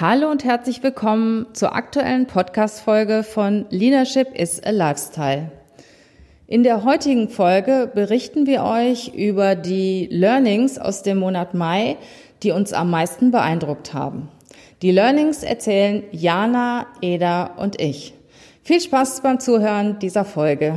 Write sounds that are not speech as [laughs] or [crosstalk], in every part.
Hallo und herzlich willkommen zur aktuellen Podcast-Folge von Leadership is a Lifestyle. In der heutigen Folge berichten wir euch über die Learnings aus dem Monat Mai, die uns am meisten beeindruckt haben. Die Learnings erzählen Jana, Eda und ich. Viel Spaß beim Zuhören dieser Folge.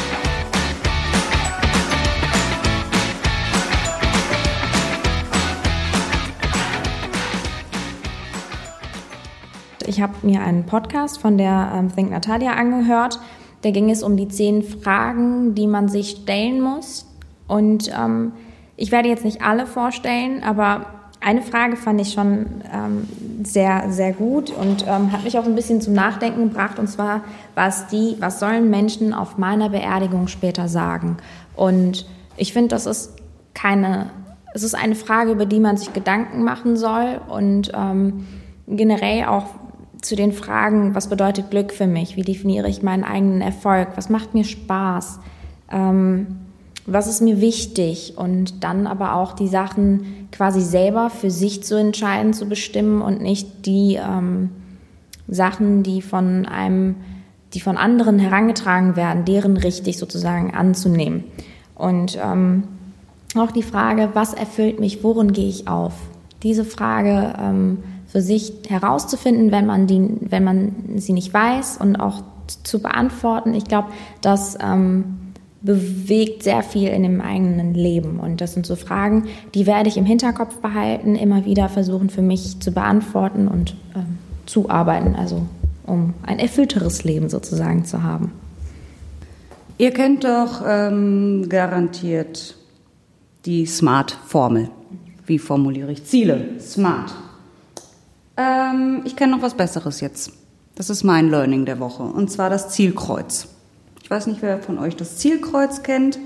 Ich habe mir einen Podcast von der ähm, Think Natalia angehört. Da ging es um die zehn Fragen, die man sich stellen muss. Und ähm, ich werde jetzt nicht alle vorstellen, aber eine Frage fand ich schon ähm, sehr, sehr gut und ähm, hat mich auch ein bisschen zum Nachdenken gebracht. Und zwar war die, was sollen Menschen auf meiner Beerdigung später sagen? Und ich finde, das ist keine, es ist eine Frage, über die man sich Gedanken machen soll und ähm, generell auch zu den Fragen, was bedeutet Glück für mich? Wie definiere ich meinen eigenen Erfolg? Was macht mir Spaß? Ähm, was ist mir wichtig? Und dann aber auch die Sachen quasi selber für sich zu entscheiden, zu bestimmen und nicht die ähm, Sachen, die von einem, die von anderen herangetragen werden, deren richtig sozusagen anzunehmen. Und ähm, auch die Frage, was erfüllt mich, worin gehe ich auf? Diese Frage ähm, für sich herauszufinden, wenn man, die, wenn man sie nicht weiß und auch zu beantworten. Ich glaube, das ähm, bewegt sehr viel in dem eigenen Leben. Und das sind so Fragen, die werde ich im Hinterkopf behalten, immer wieder versuchen für mich zu beantworten und ähm, zu arbeiten, also um ein erfüllteres Leben sozusagen zu haben. Ihr kennt doch ähm, garantiert die SMART-Formel. Wie formuliere ich Ziele? SMART. Ähm, ich kenne noch was Besseres jetzt. Das ist mein Learning der Woche. Und zwar das Zielkreuz. Ich weiß nicht, wer von euch das Zielkreuz kennt.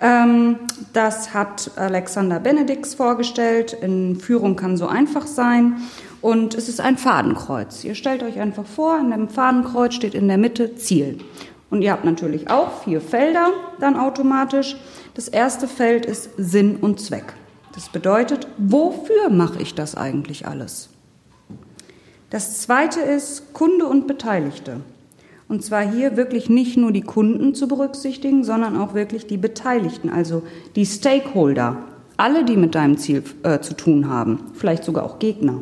Ähm, das hat Alexander Benedix vorgestellt. In Führung kann so einfach sein. Und es ist ein Fadenkreuz. Ihr stellt euch einfach vor, in dem Fadenkreuz steht in der Mitte Ziel. Und ihr habt natürlich auch vier Felder dann automatisch. Das erste Feld ist Sinn und Zweck. Das bedeutet, wofür mache ich das eigentlich alles? Das zweite ist Kunde und Beteiligte. Und zwar hier wirklich nicht nur die Kunden zu berücksichtigen, sondern auch wirklich die Beteiligten, also die Stakeholder, alle, die mit deinem Ziel äh, zu tun haben, vielleicht sogar auch Gegner.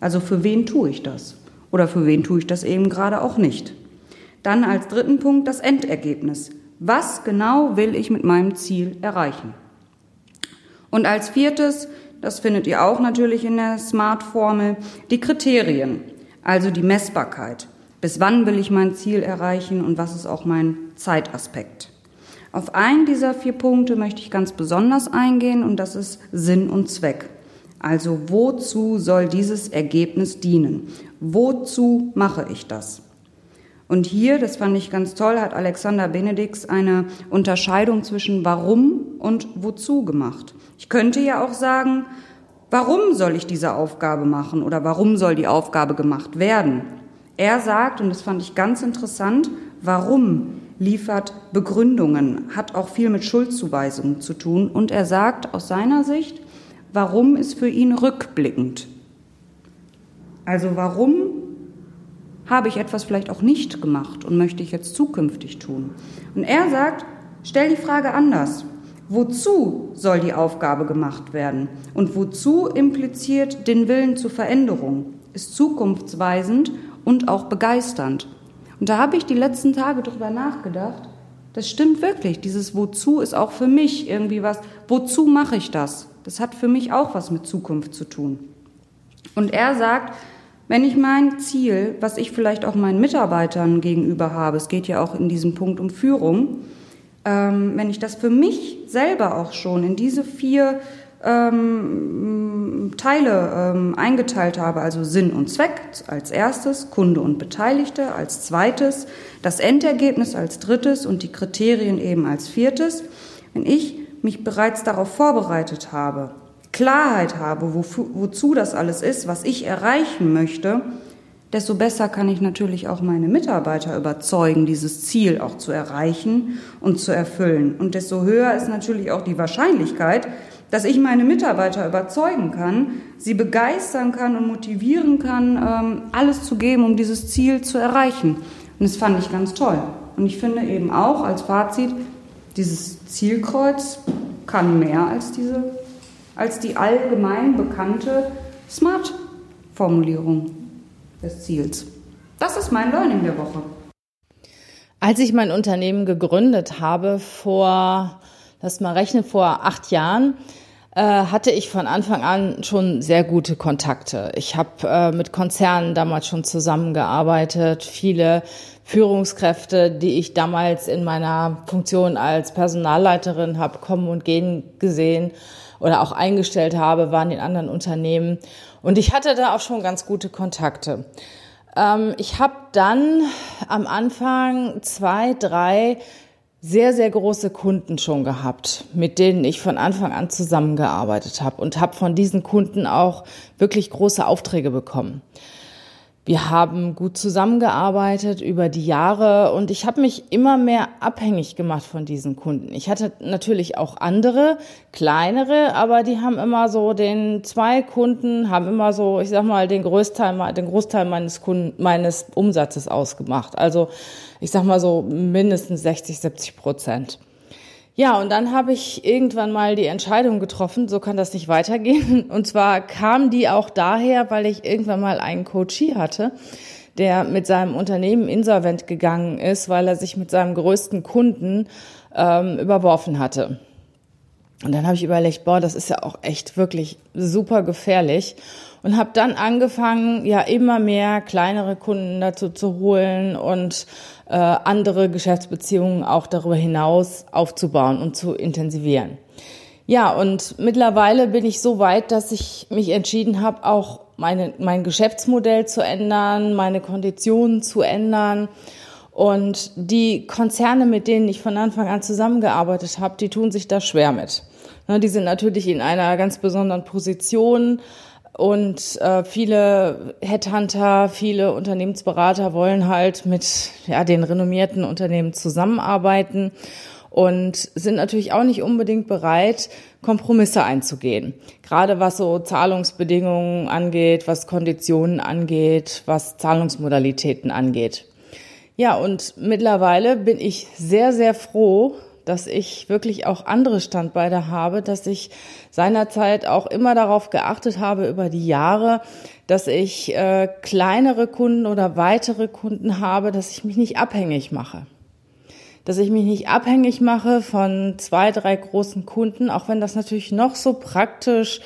Also für wen tue ich das? Oder für wen tue ich das eben gerade auch nicht? Dann als dritten Punkt das Endergebnis. Was genau will ich mit meinem Ziel erreichen? Und als viertes das findet ihr auch natürlich in der Smart-Formel, die Kriterien, also die Messbarkeit. Bis wann will ich mein Ziel erreichen und was ist auch mein Zeitaspekt? Auf einen dieser vier Punkte möchte ich ganz besonders eingehen und das ist Sinn und Zweck. Also wozu soll dieses Ergebnis dienen? Wozu mache ich das? Und hier, das fand ich ganz toll, hat Alexander Benedix eine Unterscheidung zwischen warum und wozu gemacht. Ich könnte ja auch sagen, warum soll ich diese Aufgabe machen oder warum soll die Aufgabe gemacht werden? Er sagt, und das fand ich ganz interessant, warum liefert Begründungen, hat auch viel mit Schuldzuweisungen zu tun. Und er sagt aus seiner Sicht, warum ist für ihn rückblickend. Also warum habe ich etwas vielleicht auch nicht gemacht und möchte ich jetzt zukünftig tun? Und er sagt, stell die Frage anders. Wozu soll die Aufgabe gemacht werden? Und wozu impliziert den Willen zur Veränderung? Ist zukunftsweisend und auch begeisternd. Und da habe ich die letzten Tage drüber nachgedacht. Das stimmt wirklich. Dieses Wozu ist auch für mich irgendwie was. Wozu mache ich das? Das hat für mich auch was mit Zukunft zu tun. Und er sagt, wenn ich mein Ziel, was ich vielleicht auch meinen Mitarbeitern gegenüber habe, es geht ja auch in diesem Punkt um Führung, ähm, wenn ich das für mich selber auch schon in diese vier ähm, Teile ähm, eingeteilt habe, also Sinn und Zweck als erstes, Kunde und Beteiligte als zweites, das Endergebnis als drittes und die Kriterien eben als viertes, wenn ich mich bereits darauf vorbereitet habe, Klarheit habe, wo, wozu das alles ist, was ich erreichen möchte, desto besser kann ich natürlich auch meine Mitarbeiter überzeugen, dieses Ziel auch zu erreichen und zu erfüllen. Und desto höher ist natürlich auch die Wahrscheinlichkeit, dass ich meine Mitarbeiter überzeugen kann, sie begeistern kann und motivieren kann, ähm, alles zu geben, um dieses Ziel zu erreichen. Und das fand ich ganz toll. Und ich finde eben auch als Fazit, dieses Zielkreuz kann mehr als diese, als die allgemein bekannte Smart-Formulierung des Ziels. Das ist mein Learning der Woche. Als ich mein Unternehmen gegründet habe, vor, lass mal rechnen, vor acht Jahren, äh, hatte ich von Anfang an schon sehr gute Kontakte. Ich habe äh, mit Konzernen damals schon zusammengearbeitet, viele Führungskräfte, die ich damals in meiner Funktion als Personalleiterin habe kommen und gehen gesehen oder auch eingestellt habe, waren in anderen Unternehmen. Und ich hatte da auch schon ganz gute Kontakte. Ähm, ich habe dann am Anfang zwei, drei sehr, sehr große Kunden schon gehabt, mit denen ich von Anfang an zusammengearbeitet habe und habe von diesen Kunden auch wirklich große Aufträge bekommen. Wir haben gut zusammengearbeitet über die Jahre und ich habe mich immer mehr abhängig gemacht von diesen Kunden. Ich hatte natürlich auch andere, kleinere, aber die haben immer so den zwei Kunden haben immer so, ich sag mal, den Großteil, den Großteil meines Kunden, meines Umsatzes ausgemacht. Also ich sag mal so mindestens 60, 70 Prozent. Ja, und dann habe ich irgendwann mal die Entscheidung getroffen, so kann das nicht weitergehen. [laughs] Und zwar kam die auch daher, weil ich irgendwann mal einen Coachie hatte, der mit seinem Unternehmen insolvent gegangen ist, weil er sich mit seinem größten Kunden ähm, überworfen hatte. Und dann habe ich überlegt, boah, das ist ja auch echt wirklich super gefährlich und habe dann angefangen, ja immer mehr kleinere Kunden dazu zu holen und äh, andere Geschäftsbeziehungen auch darüber hinaus aufzubauen und zu intensivieren. Ja, und mittlerweile bin ich so weit, dass ich mich entschieden habe, auch meine, mein Geschäftsmodell zu ändern, meine Konditionen zu ändern. Und die Konzerne, mit denen ich von Anfang an zusammengearbeitet habe, die tun sich da schwer mit. Die sind natürlich in einer ganz besonderen Position, und äh, viele Headhunter, viele Unternehmensberater wollen halt mit ja, den renommierten Unternehmen zusammenarbeiten und sind natürlich auch nicht unbedingt bereit, Kompromisse einzugehen. Gerade was so Zahlungsbedingungen angeht, was Konditionen angeht, was Zahlungsmodalitäten angeht. Ja, und mittlerweile bin ich sehr, sehr froh, dass ich wirklich auch andere Standbeine habe, dass ich seinerzeit auch immer darauf geachtet habe über die Jahre, dass ich äh, kleinere Kunden oder weitere Kunden habe, dass ich mich nicht abhängig mache. Dass ich mich nicht abhängig mache von zwei, drei großen Kunden, auch wenn das natürlich noch so praktisch,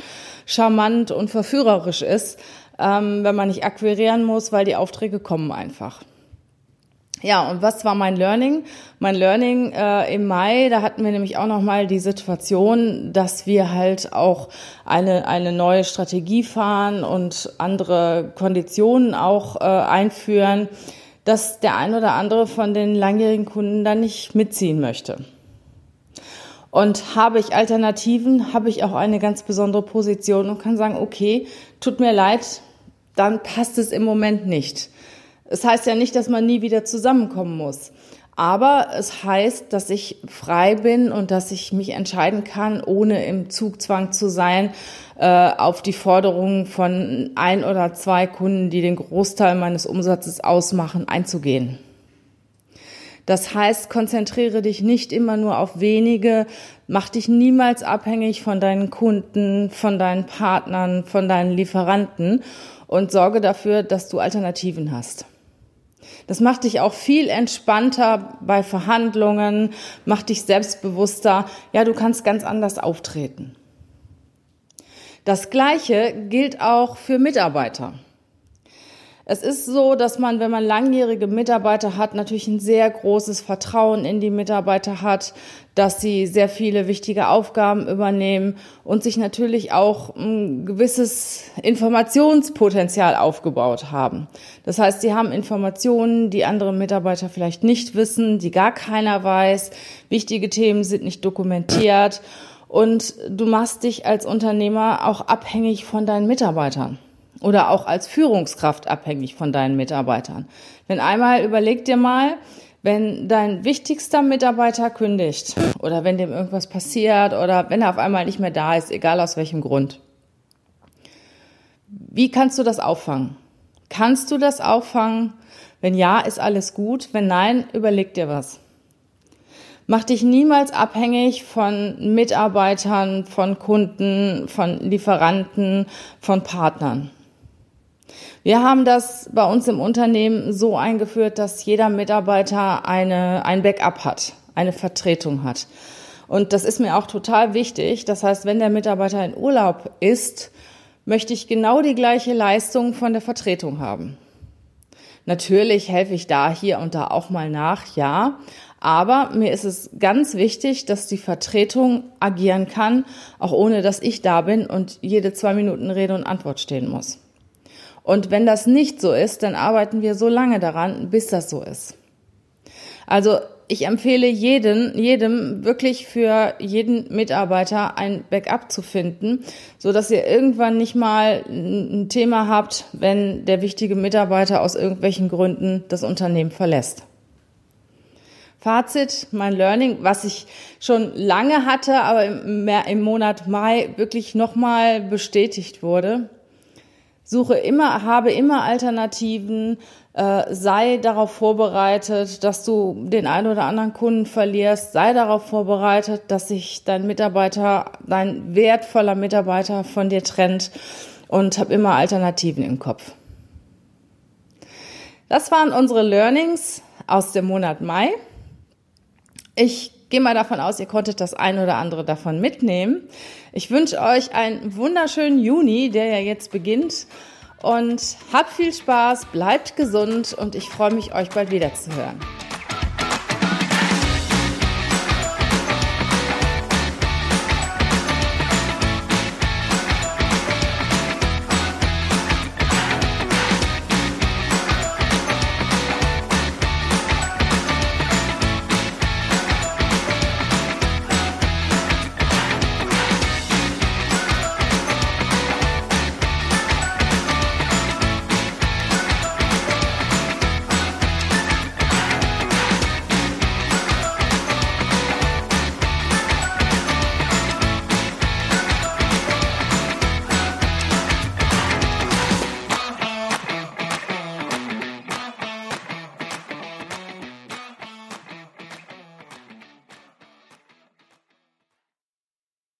charmant und verführerisch ist, ähm, wenn man nicht akquirieren muss, weil die Aufträge kommen einfach. Ja, und was war mein Learning? Mein Learning äh, im Mai, da hatten wir nämlich auch noch mal die Situation, dass wir halt auch eine eine neue Strategie fahren und andere Konditionen auch äh, einführen, dass der ein oder andere von den langjährigen Kunden dann nicht mitziehen möchte. Und habe ich Alternativen, habe ich auch eine ganz besondere Position und kann sagen, okay, tut mir leid, dann passt es im Moment nicht. Es heißt ja nicht, dass man nie wieder zusammenkommen muss. Aber es heißt, dass ich frei bin und dass ich mich entscheiden kann, ohne im Zugzwang zu sein, äh, auf die Forderungen von ein oder zwei Kunden, die den Großteil meines Umsatzes ausmachen, einzugehen. Das heißt, konzentriere dich nicht immer nur auf wenige, mach dich niemals abhängig von deinen Kunden, von deinen Partnern, von deinen Lieferanten und sorge dafür, dass du Alternativen hast. Das macht dich auch viel entspannter bei Verhandlungen, macht dich selbstbewusster. Ja, du kannst ganz anders auftreten. Das Gleiche gilt auch für Mitarbeiter. Es ist so, dass man, wenn man langjährige Mitarbeiter hat, natürlich ein sehr großes Vertrauen in die Mitarbeiter hat, dass sie sehr viele wichtige Aufgaben übernehmen und sich natürlich auch ein gewisses Informationspotenzial aufgebaut haben. Das heißt, sie haben Informationen, die andere Mitarbeiter vielleicht nicht wissen, die gar keiner weiß. Wichtige Themen sind nicht dokumentiert und du machst dich als Unternehmer auch abhängig von deinen Mitarbeitern oder auch als Führungskraft abhängig von deinen Mitarbeitern. Wenn einmal überleg dir mal, wenn dein wichtigster Mitarbeiter kündigt oder wenn dem irgendwas passiert oder wenn er auf einmal nicht mehr da ist, egal aus welchem Grund. Wie kannst du das auffangen? Kannst du das auffangen? Wenn ja, ist alles gut. Wenn nein, überleg dir was. Mach dich niemals abhängig von Mitarbeitern, von Kunden, von Lieferanten, von Partnern. Wir haben das bei uns im Unternehmen so eingeführt, dass jeder Mitarbeiter eine, ein Backup hat, eine Vertretung hat. Und das ist mir auch total wichtig. Das heißt, wenn der Mitarbeiter in Urlaub ist, möchte ich genau die gleiche Leistung von der Vertretung haben. Natürlich helfe ich da hier und da auch mal nach, ja. Aber mir ist es ganz wichtig, dass die Vertretung agieren kann, auch ohne dass ich da bin und jede zwei Minuten Rede und Antwort stehen muss. Und wenn das nicht so ist, dann arbeiten wir so lange daran, bis das so ist. Also ich empfehle jeden, jedem wirklich für jeden Mitarbeiter ein Backup zu finden, so dass ihr irgendwann nicht mal ein Thema habt, wenn der wichtige Mitarbeiter aus irgendwelchen Gründen das Unternehmen verlässt. Fazit, mein Learning, was ich schon lange hatte, aber im, im Monat Mai wirklich nochmal bestätigt wurde suche immer, habe immer Alternativen, äh, sei darauf vorbereitet, dass du den einen oder anderen Kunden verlierst, sei darauf vorbereitet, dass sich dein Mitarbeiter, dein wertvoller Mitarbeiter von dir trennt und habe immer Alternativen im Kopf. Das waren unsere Learnings aus dem Monat Mai. Ich gehe mal davon aus, ihr konntet das ein oder andere davon mitnehmen. Ich wünsche euch einen wunderschönen Juni, der ja jetzt beginnt. Und habt viel Spaß, bleibt gesund und ich freue mich, euch bald wieder zu hören.